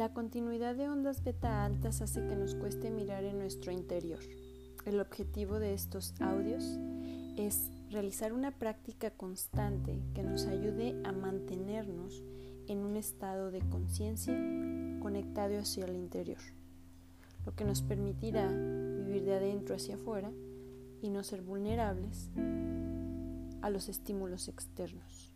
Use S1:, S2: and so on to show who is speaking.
S1: La continuidad de ondas beta altas hace que nos cueste mirar en nuestro interior. El objetivo de estos audios es realizar una práctica constante que nos ayude a mantenernos en un estado de conciencia conectado hacia el interior, lo que nos permitirá vivir de adentro hacia afuera y no ser vulnerables a los estímulos externos.